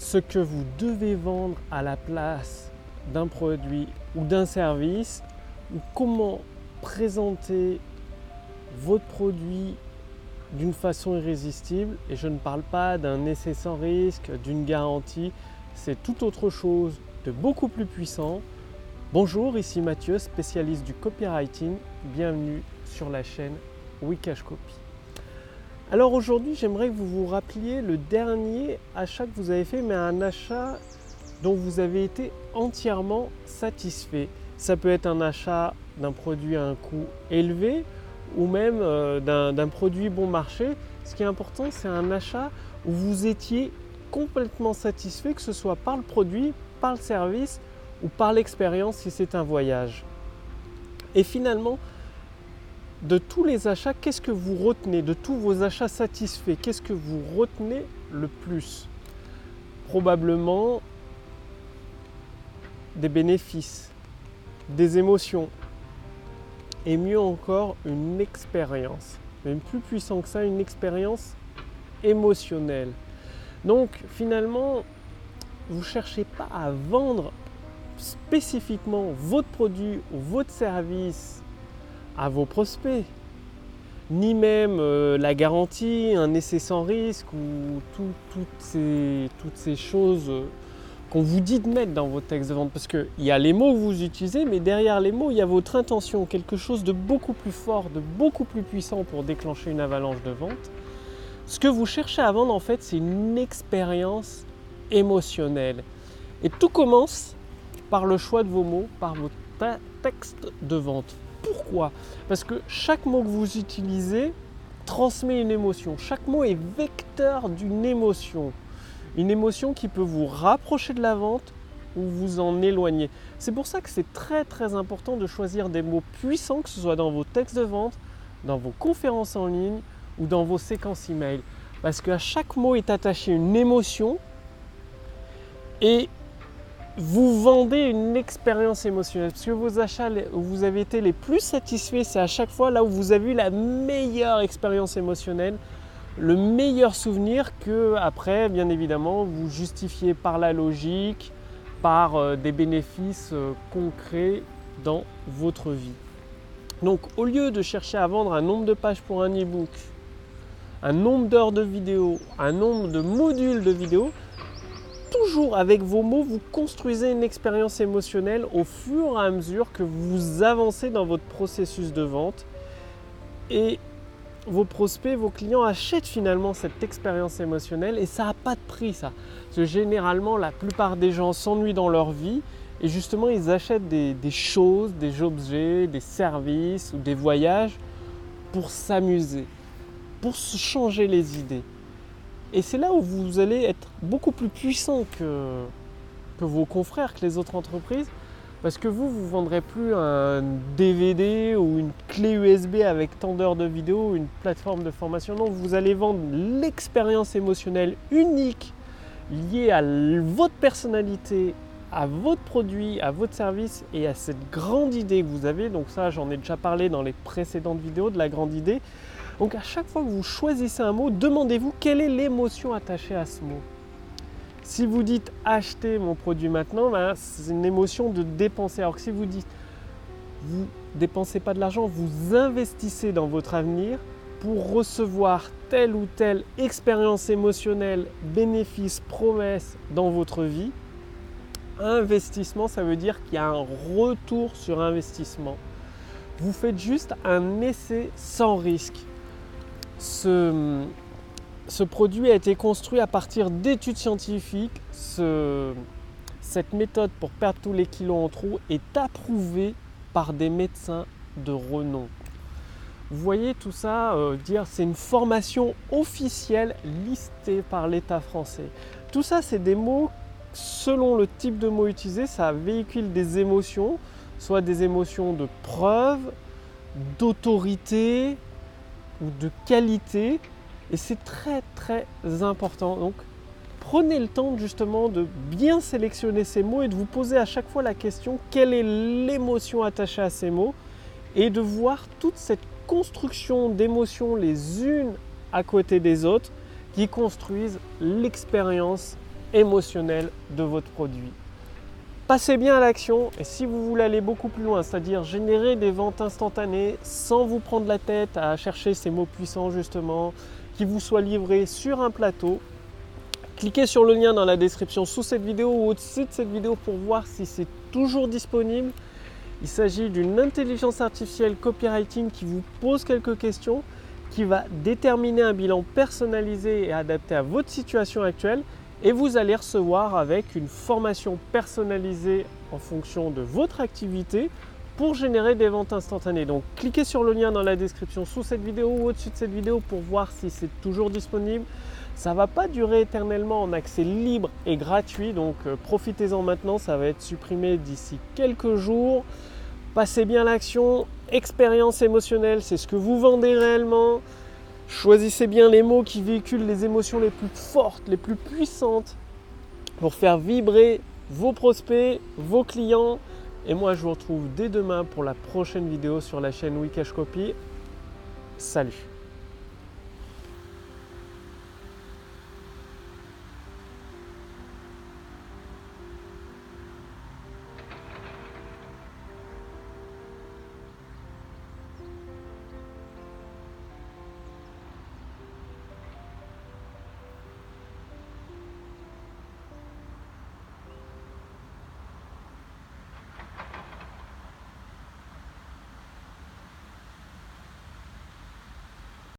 ce que vous devez vendre à la place d'un produit ou d'un service, ou comment présenter votre produit d'une façon irrésistible. Et je ne parle pas d'un essai sans risque, d'une garantie, c'est tout autre chose de beaucoup plus puissant. Bonjour, ici Mathieu, spécialiste du copywriting. Bienvenue sur la chaîne Wikash Copy. Alors aujourd'hui, j'aimerais que vous vous rappeliez le dernier achat que vous avez fait, mais un achat dont vous avez été entièrement satisfait. Ça peut être un achat d'un produit à un coût élevé ou même euh, d'un produit bon marché. Ce qui est important, c'est un achat où vous étiez complètement satisfait, que ce soit par le produit, par le service ou par l'expérience si c'est un voyage. Et finalement, de tous les achats, qu'est-ce que vous retenez De tous vos achats satisfaits, qu'est-ce que vous retenez le plus? Probablement des bénéfices, des émotions et mieux encore une expérience. Même plus puissant que ça, une expérience émotionnelle. Donc finalement, vous ne cherchez pas à vendre spécifiquement votre produit ou votre service à vos prospects, ni même euh, la garantie, un essai sans risque ou toutes, ces, choses euh, qu'on vous dit de mettre dans vos textes de vente. Parce qu'il y a les mots que vous utilisez, mais derrière les mots, il y a votre intention, quelque chose de beaucoup plus fort, de beaucoup plus puissant pour déclencher une avalanche de vente. Ce que vous cherchez à vendre, en fait, c'est une expérience émotionnelle. Et tout commence par le choix de vos mots, par votre texte de vente. Pourquoi Parce que chaque mot que vous utilisez transmet une émotion. Chaque mot est vecteur d'une émotion. Une émotion qui peut vous rapprocher de la vente ou vous en éloigner. C'est pour ça que c'est très très important de choisir des mots puissants, que ce soit dans vos textes de vente, dans vos conférences en ligne ou dans vos séquences email. Parce qu'à chaque mot est attaché une émotion et vous vendez une expérience émotionnelle. Parce que vos achats où vous avez été les plus satisfaits, c'est à chaque fois là où vous avez eu la meilleure expérience émotionnelle, le meilleur souvenir que après, bien évidemment, vous justifiez par la logique, par euh, des bénéfices euh, concrets dans votre vie. Donc au lieu de chercher à vendre un nombre de pages pour un e-book, un nombre d'heures de vidéo, un nombre de modules de vidéo, avec vos mots, vous construisez une expérience émotionnelle au fur et à mesure que vous avancez dans votre processus de vente. Et vos prospects, vos clients achètent finalement cette expérience émotionnelle et ça n'a pas de prix ça. Généralement, la plupart des gens s'ennuient dans leur vie et justement, ils achètent des choses, des objets, des services ou des voyages pour s'amuser, pour se changer les idées. Et c'est là où vous allez être beaucoup plus puissant que, que vos confrères, que les autres entreprises. Parce que vous, vous ne vendrez plus un DVD ou une clé USB avec tant d'heures de vidéo, une plateforme de formation. Non, vous allez vendre l'expérience émotionnelle unique liée à votre personnalité, à votre produit, à votre service et à cette grande idée que vous avez. Donc ça, j'en ai déjà parlé dans les précédentes vidéos de la grande idée. Donc à chaque fois que vous choisissez un mot, demandez-vous quelle est l'émotion attachée à ce mot. Si vous dites acheter mon produit maintenant, ben, c'est une émotion de dépenser. Alors que si vous dites vous dépensez pas de l'argent, vous investissez dans votre avenir pour recevoir telle ou telle expérience émotionnelle, bénéfice, promesse dans votre vie. Investissement, ça veut dire qu'il y a un retour sur investissement. Vous faites juste un essai sans risque ce, produit a été construit à partir d'études scientifiques. cette méthode pour perdre tous les kilos en trop est approuvée par des médecins de renom. Vous voyez tout ça, euh, dire c'est une formation officielle listée par l'État français. Tout ça, c'est des mots, selon le type de mots utilisé, ça véhicule des émotions, soit des émotions de preuve, d'autorité, ou de qualité. Et c'est très très important. Donc prenez le temps justement de bien sélectionner ces mots et de vous poser à chaque fois la question quelle est l'émotion attachée à ces mots? Et de voir toute cette construction d'émotions les unes à côté des autres qui construisent l'expérience émotionnelle de votre produit. Passez bien à l'action et si vous voulez aller beaucoup plus loin, c'est-à-dire générer des ventes instantanées sans vous prendre la tête à chercher ces mots puissants justement, qui vous soient livrés sur un plateau, cliquez sur le lien dans la description sous cette vidéo ou au-dessus de cette vidéo pour voir si c'est toujours disponible. Il s'agit d'une intelligence artificielle copywriting qui vous pose quelques questions, qui va déterminer un bilan personnalisé et adapté à votre situation actuelle et vous allez recevoir avec une formation personnalisée en fonction de votre activité pour générer des ventes instantanées. Donc cliquez sur le lien dans la description sous cette vidéo ou au-dessus de cette vidéo pour voir si c'est toujours disponible. Ça ne va pas durer éternellement en accès libre et gratuit, donc euh, profitez-en maintenant, ça va être supprimé d'ici quelques jours. Passez bien l'action, expérience émotionnelle, c'est ce que vous vendez réellement. Choisissez bien les mots qui véhiculent les émotions les plus fortes, les plus puissantes pour faire vibrer vos prospects, vos clients. Et moi, je vous retrouve dès demain pour la prochaine vidéo sur la chaîne Wikash Copy. Salut